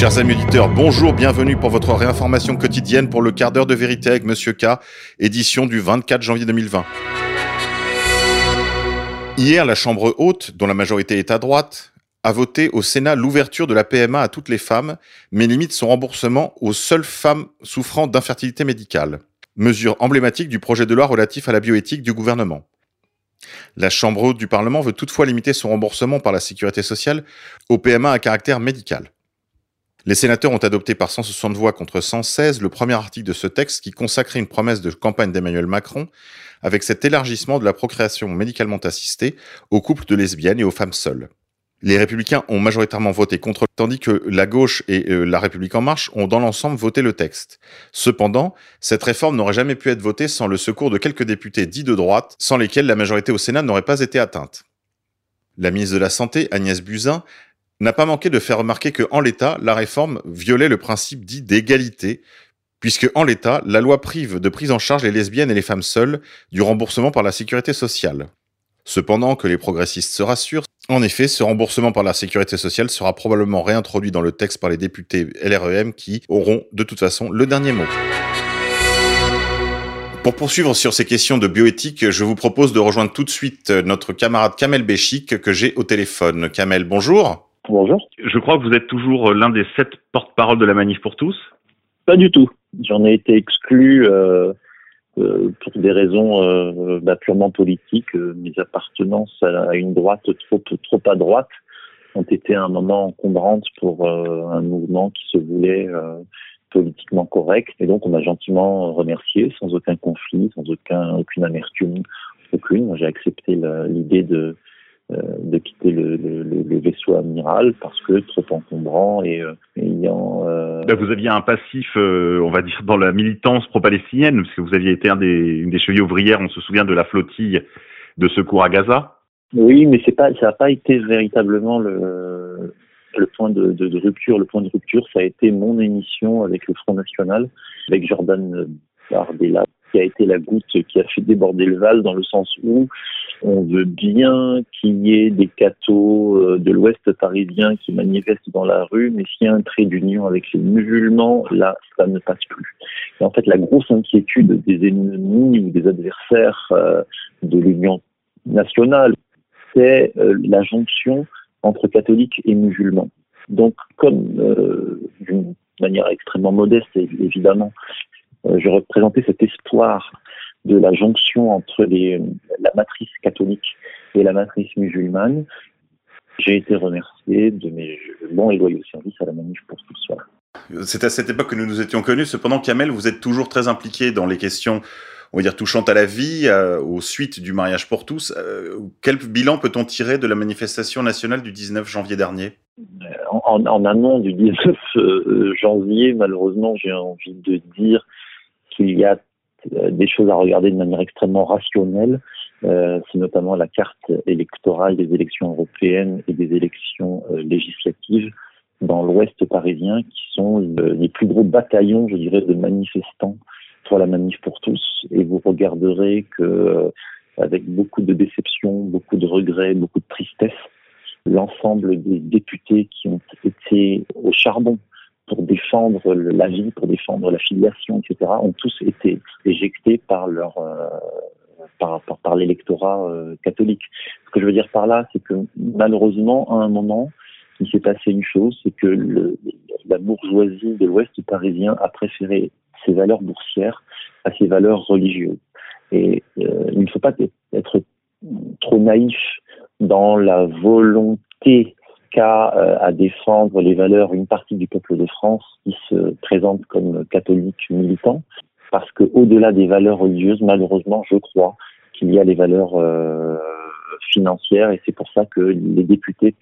Chers amis auditeurs, bonjour, bienvenue pour votre réinformation quotidienne pour le quart d'heure de vérité avec Monsieur K, édition du 24 janvier 2020. Hier, la Chambre haute, dont la majorité est à droite, a voté au Sénat l'ouverture de la PMA à toutes les femmes, mais limite son remboursement aux seules femmes souffrant d'infertilité médicale. Mesure emblématique du projet de loi relatif à la bioéthique du gouvernement. La Chambre haute du Parlement veut toutefois limiter son remboursement par la sécurité sociale au PMA à caractère médical. Les sénateurs ont adopté par 160 voix contre 116 le premier article de ce texte qui consacrait une promesse de campagne d'Emmanuel Macron avec cet élargissement de la procréation médicalement assistée aux couples de lesbiennes et aux femmes seules. Les républicains ont majoritairement voté contre, tandis que la gauche et euh, la République en marche ont dans l'ensemble voté le texte. Cependant, cette réforme n'aurait jamais pu être votée sans le secours de quelques députés dits de droite, sans lesquels la majorité au Sénat n'aurait pas été atteinte. La ministre de la Santé, Agnès Buzyn, n'a pas manqué de faire remarquer que, en l'état, la réforme violait le principe dit d'égalité, puisque, en l'état, la loi prive de prise en charge les lesbiennes et les femmes seules du remboursement par la sécurité sociale. Cependant, que les progressistes se rassurent, en effet, ce remboursement par la sécurité sociale sera probablement réintroduit dans le texte par les députés LREM qui auront de toute façon le dernier mot. Pour poursuivre sur ces questions de bioéthique, je vous propose de rejoindre tout de suite notre camarade Kamel Béchik que j'ai au téléphone. Kamel, bonjour. Bonjour. Je crois que vous êtes toujours l'un des sept porte-parole de la Manif pour tous. Pas du tout. J'en ai été exclu euh, euh, pour des raisons euh, bah, purement politiques. mes appartenances à une droite trop, trop à droite ont été un moment encombrantes pour un mouvement qui se voulait politiquement correct. Et donc, on m'a gentiment remercié, sans aucun conflit, sans aucun, aucune amertume, aucune. J'ai accepté l'idée de euh, de quitter le, le, vaisseau amiral parce que trop encombrant et euh, ayant. Euh, vous aviez un passif, on va dire, dans la militance pro-palestinienne, parce que vous aviez été un des, une des chevilles ouvrières, on se souvient de la flottille de secours à Gaza. Oui, mais c'est pas, ça n'a pas été véritablement le, le point de, de, de, rupture. Le point de rupture, ça a été mon émission avec le Front National, avec Jordan Bardella, qui a été la goutte qui a fait déborder le vase dans le sens où on veut bien qu'il y ait des cathos euh, de l'Ouest parisien qui manifestent dans la rue, mais s'il y a un trait d'union avec les musulmans, là, ça ne passe plus. Et en fait, la grosse inquiétude des ennemis ou des adversaires euh, de l'Union nationale, c'est euh, la jonction entre catholiques et musulmans. Donc, comme d'une manière extrêmement modeste, évidemment, je représentais cet espoir de la jonction entre les, la matrice catholique et la matrice musulmane, j'ai été remercié de mes bons et loyaux services à la manif pour tout ça. C'est à cette époque que nous nous étions connus. Cependant, Kamel, vous êtes toujours très impliqué dans les questions, on va dire, touchantes à la vie, euh, aux suites du mariage pour tous. Euh, quel bilan peut-on tirer de la manifestation nationale du 19 janvier dernier? En, en, amont du 19 euh, janvier, malheureusement, j'ai envie de dire qu'il y a des choses à regarder de manière extrêmement rationnelle. Euh, c'est notamment la carte électorale des élections européennes et des élections euh, législatives dans l'Ouest parisien, qui sont les plus gros bataillons, je dirais, de manifestants pour la manif pour tous. Et vous regarderez que, avec beaucoup de déception, beaucoup de regrets, beaucoup de tristesse, l'ensemble des députés qui ont été au charbon pour défendre la vie, pour défendre la filiation, etc., ont tous été éjectés par leur euh, par, par, par l'électorat euh, catholique. Ce que je veux dire par là, c'est que malheureusement, à un moment, il s'est passé une chose, c'est que la bourgeoisie de l'Ouest parisien a préféré ses valeurs boursières à ses valeurs religieuses. Et euh, il ne faut pas être trop naïf dans la volonté cas euh, à défendre les valeurs une partie du peuple de France qui se présente comme catholique militant, parce que au-delà des valeurs religieuses, malheureusement, je crois qu'il y a les valeurs euh, financières, et c'est pour ça que les députés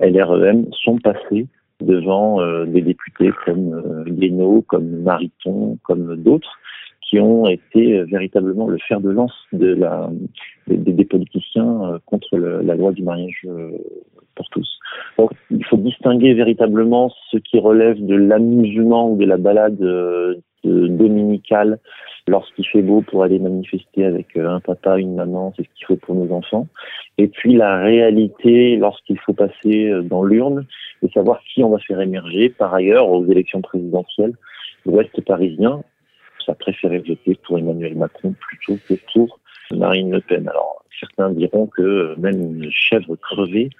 LREM sont passés devant euh, des députés comme euh, comme Mariton, comme d'autres, qui ont été véritablement le fer de lance de la, des, politiciens contre le, la loi du mariage pour tous. Il faut distinguer véritablement ce qui relève de l'amusement ou de la balade euh, dominicale lorsqu'il fait beau pour aller manifester avec un papa, une maman, c'est ce qu'il faut pour nos enfants. Et puis la réalité lorsqu'il faut passer dans l'urne et savoir qui on va faire émerger. Par ailleurs, aux élections présidentielles, l'Ouest parisien, ça préféré voter pour Emmanuel Macron plutôt que pour Marine Le Pen. Alors, certains diront que même une chèvre crevée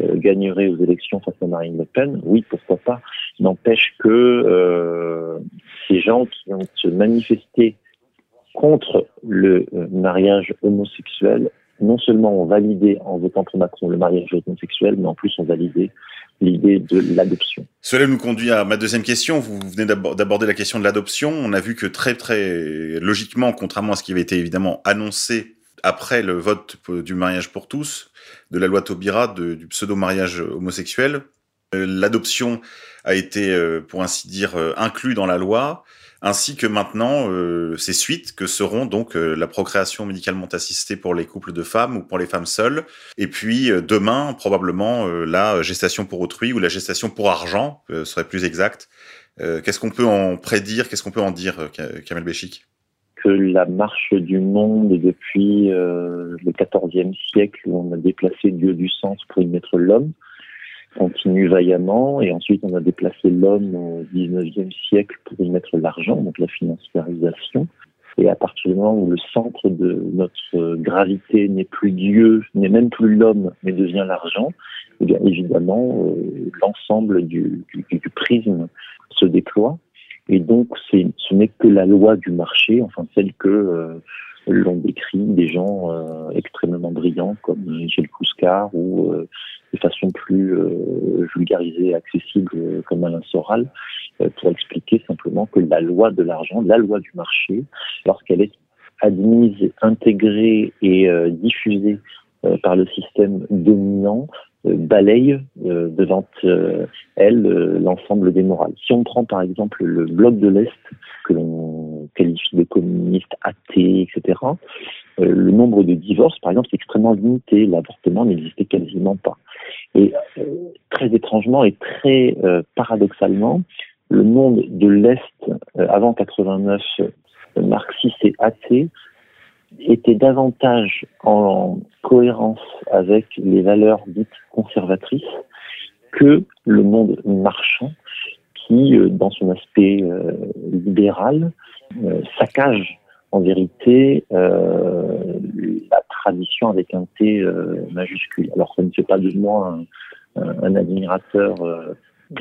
euh, gagnerait aux élections face à Marine Le Pen. Oui, pourquoi pas. N'empêche que euh, ces gens qui ont se manifesté contre le euh, mariage homosexuel, non seulement ont validé en votant pour Macron le mariage homosexuel, mais en plus ont validé l'idée de l'adoption. Cela nous conduit à ma deuxième question. Vous venez d'aborder la question de l'adoption. On a vu que très très logiquement, contrairement à ce qui avait été évidemment annoncé après le vote du mariage pour tous, de la loi Taubira, du pseudo-mariage homosexuel, euh, l'adoption a été, euh, pour ainsi dire, euh, inclus dans la loi ainsi que maintenant euh, ces suites que seront donc euh, la procréation médicalement assistée pour les couples de femmes ou pour les femmes seules, et puis euh, demain probablement la gestation pour autrui ou la gestation pour argent serait plus exact. Qu'est-ce qu'on peut en prédire Qu'est-ce qu'on peut en dire, Kamel Béchik que la marche du monde depuis le XIVe siècle où on a déplacé Dieu du sens pour y mettre l'homme, continue vaillamment et ensuite on a déplacé l'homme au 19e siècle pour y mettre l'argent, donc la financiarisation. Et à partir du moment où le centre de notre gravité n'est plus Dieu, n'est même plus l'homme, mais devient l'argent, eh bien évidemment euh, l'ensemble du, du, du, prisme se déploie. Et donc ce n'est que la loi du marché, enfin celle que euh, l'ont décrit des gens euh, extrêmement brillants comme Michel Couscar ou euh, de façon plus euh, vulgarisée et accessible comme Alain Soral pour expliquer simplement que la loi de l'argent, la loi du marché, lorsqu'elle est admise, intégrée et diffusée par le système dominant, balaye devant elle l'ensemble des morales. Si on prend par exemple le bloc de l'Est, que l'on qualifie de communiste, athée, etc., le nombre de divorces, par exemple, c'est extrêmement limité. L'avortement n'existait quasiment pas. Et euh, très étrangement et très euh, paradoxalement, le monde de l'Est, euh, avant 89, marxiste et athée, était davantage en cohérence avec les valeurs dites conservatrices que le monde marchand qui, dans son aspect libéral, saccage en vérité euh, la tradition avec un T euh, majuscule. Alors ça ne fait pas de moi un, admirateur euh,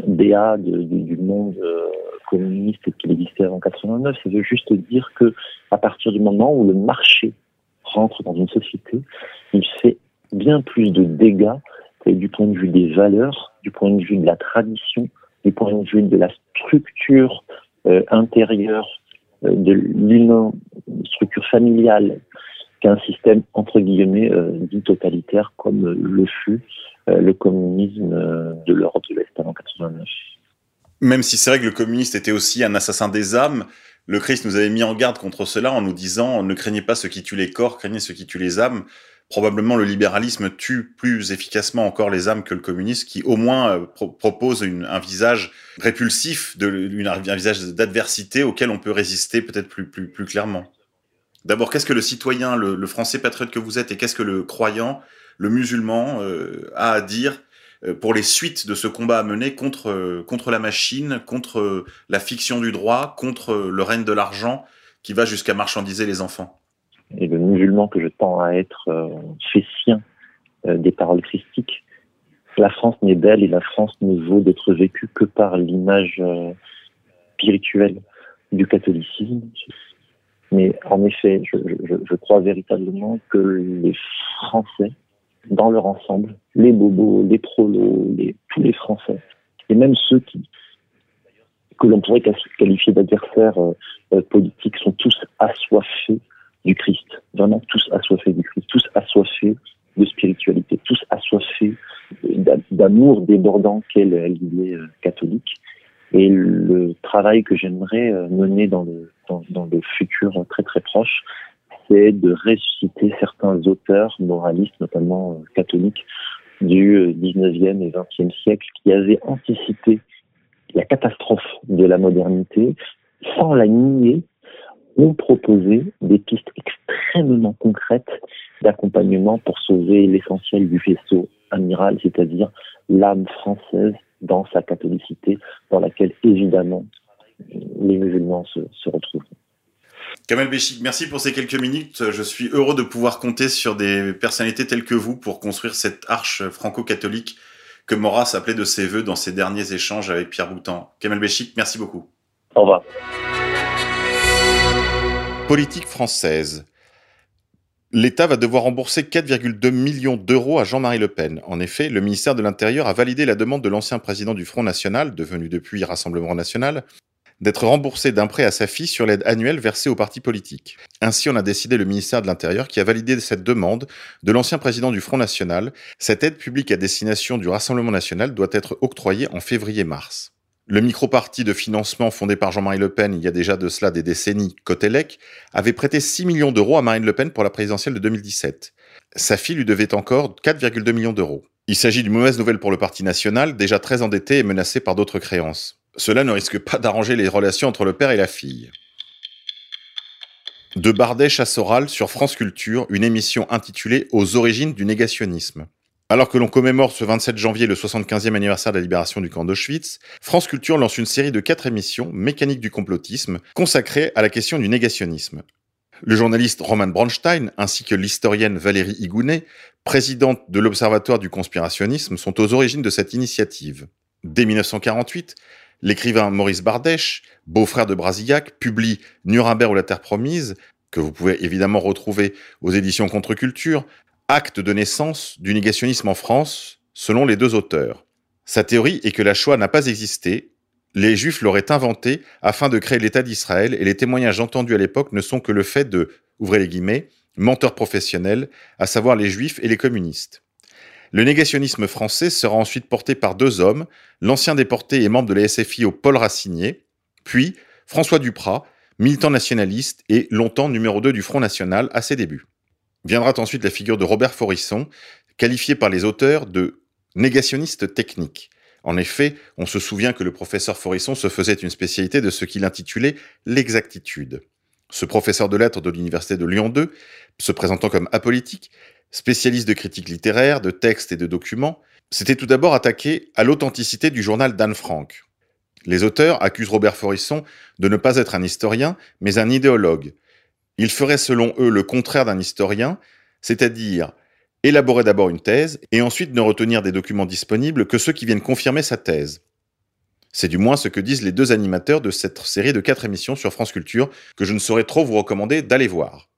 béat du monde euh, communiste qui existait avant 89, ça veut juste dire que à partir du moment où le marché rentre dans une société, il fait bien plus de dégâts du point de vue des valeurs, du point de vue de la tradition, du point de vue de la structure euh, intérieure euh, de l'humain, structure familiale, qu'un système entre guillemets euh, dit totalitaire comme le fut euh, le communisme de l'Europe de l'Est avant 89. Même si c'est vrai que le communiste était aussi un assassin des âmes, le Christ nous avait mis en garde contre cela en nous disant ne craignez pas ceux qui tuent les corps, craignez ceux qui tuent les âmes probablement le libéralisme tue plus efficacement encore les âmes que le communisme, qui au moins euh, propose un visage répulsif, de, un visage d'adversité auquel on peut résister peut-être plus, plus, plus clairement. D'abord, qu'est-ce que le citoyen, le, français patriote que vous êtes, et qu'est-ce que le croyant, le musulman, euh, a à dire euh, pour les suites de ce combat à mener contre, contre la machine, contre la fiction du droit, contre le règne de l'argent qui va jusqu'à marchandiser les enfants? Et le musulman que je tends à être euh, fait sien euh, des paroles christiques. La France n'est belle et la France ne vaut d'être vécue que par l'image euh, spirituelle du catholicisme. Mais en effet, je, crois véritablement que les Français, dans leur ensemble, les bobos, les prolos, tous les Français, et même ceux qui que l'on pourrait qualifier d'adversaires politiques, sont tous assoiffés du Christ. Vraiment tous assoiffés du Christ, tous assoiffés de spiritualité, tous assoiffés d'amour débordant qu'est l'idée euh, catholique. Et le travail que j'aimerais euh, mener dans le, dans, dans, le futur très très proche, c'est de ressusciter certains auteurs moralistes, notamment euh, catholiques, du 19e et 20e siècle, qui avaient anticipé la catastrophe de la modernité sans la nier, ont proposé des pistes extrêmement concrètes d'accompagnement pour sauver l'essentiel du vaisseau amiral, c'est-à-dire l'âme française dans sa catholicité, dans laquelle évidemment les musulmans se, se retrouvent. Kamel Béchik, merci pour ces quelques minutes. Je suis heureux de pouvoir compter sur des personnalités telles que vous pour construire cette arche franco-catholique que Maurras appelait de ses voeux dans ses derniers échanges avec Pierre Boutan. Kamel Béchik, merci beaucoup. Au revoir. Politique française. L'État va devoir rembourser 4,2 millions d'euros à Jean-Marie Le Pen. En effet, le ministère de l'Intérieur a validé la demande de l'ancien président du Front National, devenu depuis Rassemblement National, d'être remboursé d'un prêt à sa fille sur l'aide annuelle versée aux partis politiques. Ainsi, on a décidé le ministère de l'Intérieur qui a validé cette demande de l'ancien président du Front National. Cette aide publique à destination du Rassemblement National doit être octroyée en février-mars. Le micro-parti de financement fondé par Jean-Marie Le Pen il y a déjà de cela des décennies, Cotelec, avait prêté 6 millions d'euros à Marine Le Pen pour la présidentielle de 2017. Sa fille lui devait encore 4,2 millions d'euros. Il s'agit d'une mauvaise nouvelle pour le Parti national, déjà très endetté et menacé par d'autres créances. Cela ne risque pas d'arranger les relations entre le père et la fille. De Bardèche à sur France Culture, une émission intitulée Aux origines du négationnisme. Alors que l'on commémore ce 27 janvier le 75e anniversaire de la libération du camp d'Auschwitz, France Culture lance une série de quatre émissions, Mécanique du complotisme, consacrées à la question du négationnisme. Le journaliste Roman Bronstein ainsi que l'historienne Valérie Igounet, présidente de l'Observatoire du conspirationnisme, sont aux origines de cette initiative. Dès 1948, L'écrivain Maurice Bardèche, beau-frère de Brasillac, publie Nuremberg ou la Terre promise, que vous pouvez évidemment retrouver aux éditions Contre-Culture, acte de naissance du négationnisme en France, selon les deux auteurs. Sa théorie est que la Shoah n'a pas existé, les Juifs l'auraient inventé afin de créer l'État d'Israël et les témoignages entendus à l'époque ne sont que le fait de, ouvrez les guillemets, menteurs professionnels, à savoir les Juifs et les communistes. Le négationnisme français sera ensuite porté par deux hommes, l'ancien déporté et membre de la SFI au Paul Racinier, puis François Duprat, militant nationaliste et longtemps numéro 2 du Front National à ses débuts. Viendra ensuite la figure de Robert Forisson, qualifié par les auteurs de négationniste technique. En effet, on se souvient que le professeur Forisson se faisait une spécialité de ce qu'il intitulait l'exactitude. Ce professeur de lettres de l'université de Lyon 2, se présentant comme apolitique, spécialiste de critique littéraire, de textes et de documents, s'était tout d'abord attaqué à l'authenticité du journal d'Anne Frank. Les auteurs accusent Robert Forisson de ne pas être un historien, mais un idéologue. Il ferait selon eux le contraire d'un historien, c'est-à-dire élaborer d'abord une thèse et ensuite ne retenir des documents disponibles que ceux qui viennent confirmer sa thèse. C'est du moins ce que disent les deux animateurs de cette série de quatre émissions sur France Culture que je ne saurais trop vous recommander d'aller voir.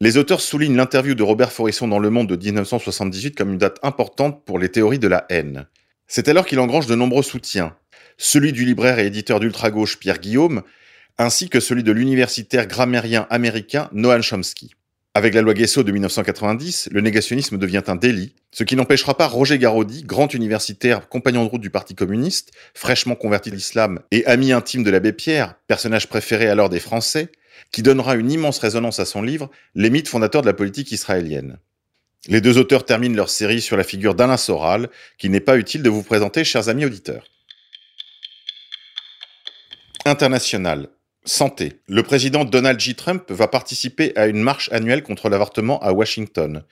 Les auteurs soulignent l'interview de Robert Forisson dans Le Monde de 1978 comme une date importante pour les théories de la haine. C'est alors qu'il engrange de nombreux soutiens, celui du libraire et éditeur d'ultra-gauche Pierre Guillaume, ainsi que celui de l'universitaire grammairien américain Noam Chomsky. Avec la loi Guesso de 1990, le négationnisme devient un délit, ce qui n'empêchera pas Roger Garaudy, grand universitaire, compagnon de route du Parti communiste, fraîchement converti de l'islam et ami intime de l'abbé Pierre, personnage préféré alors des Français, qui donnera une immense résonance à son livre Les mythes fondateurs de la politique israélienne. Les deux auteurs terminent leur série sur la figure d'Alain Soral, qu'il n'est pas utile de vous présenter, chers amis auditeurs. International. Santé. Le président Donald J. Trump va participer à une marche annuelle contre l'avortement à Washington.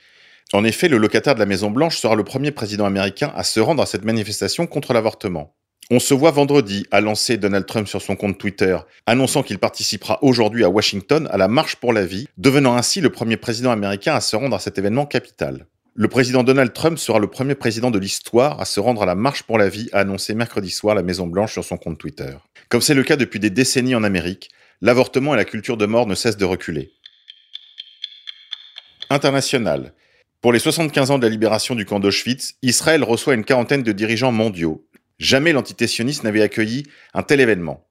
En effet, le locataire de la Maison Blanche sera le premier président américain à se rendre à cette manifestation contre l'avortement. On se voit vendredi, a lancé Donald Trump sur son compte Twitter, annonçant qu'il participera aujourd'hui à Washington à la Marche pour la vie, devenant ainsi le premier président américain à se rendre à cet événement capital. Le président Donald Trump sera le premier président de l'histoire à se rendre à la Marche pour la vie, a annoncé mercredi soir la Maison Blanche sur son compte Twitter. Comme c'est le cas depuis des décennies en Amérique, l'avortement et la culture de mort ne cessent de reculer. International. Pour les 75 ans de la libération du camp d'Auschwitz, Israël reçoit une quarantaine de dirigeants mondiaux, Jamais l'entité sioniste n'avait accueilli un tel événement.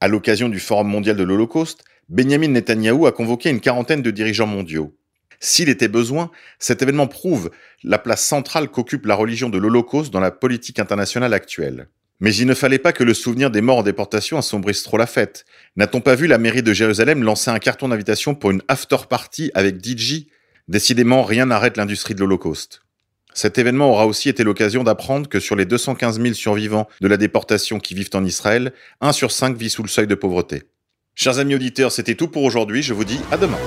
À l'occasion du Forum mondial de l'Holocauste, Benjamin Netanyahou a convoqué une quarantaine de dirigeants mondiaux. S'il était besoin, cet événement prouve la place centrale qu'occupe la religion de l'Holocauste dans la politique internationale actuelle. Mais il ne fallait pas que le souvenir des morts en déportation assombrisse trop la fête. N'a-t-on pas vu la mairie de Jérusalem lancer un carton d'invitation pour une after party avec DJ Décidément, rien n'arrête l'industrie de l'Holocauste. Cet événement aura aussi été l'occasion d'apprendre que sur les 215 000 survivants de la déportation qui vivent en Israël, 1 sur 5 vit sous le seuil de pauvreté. Chers amis auditeurs, c'était tout pour aujourd'hui. Je vous dis à demain.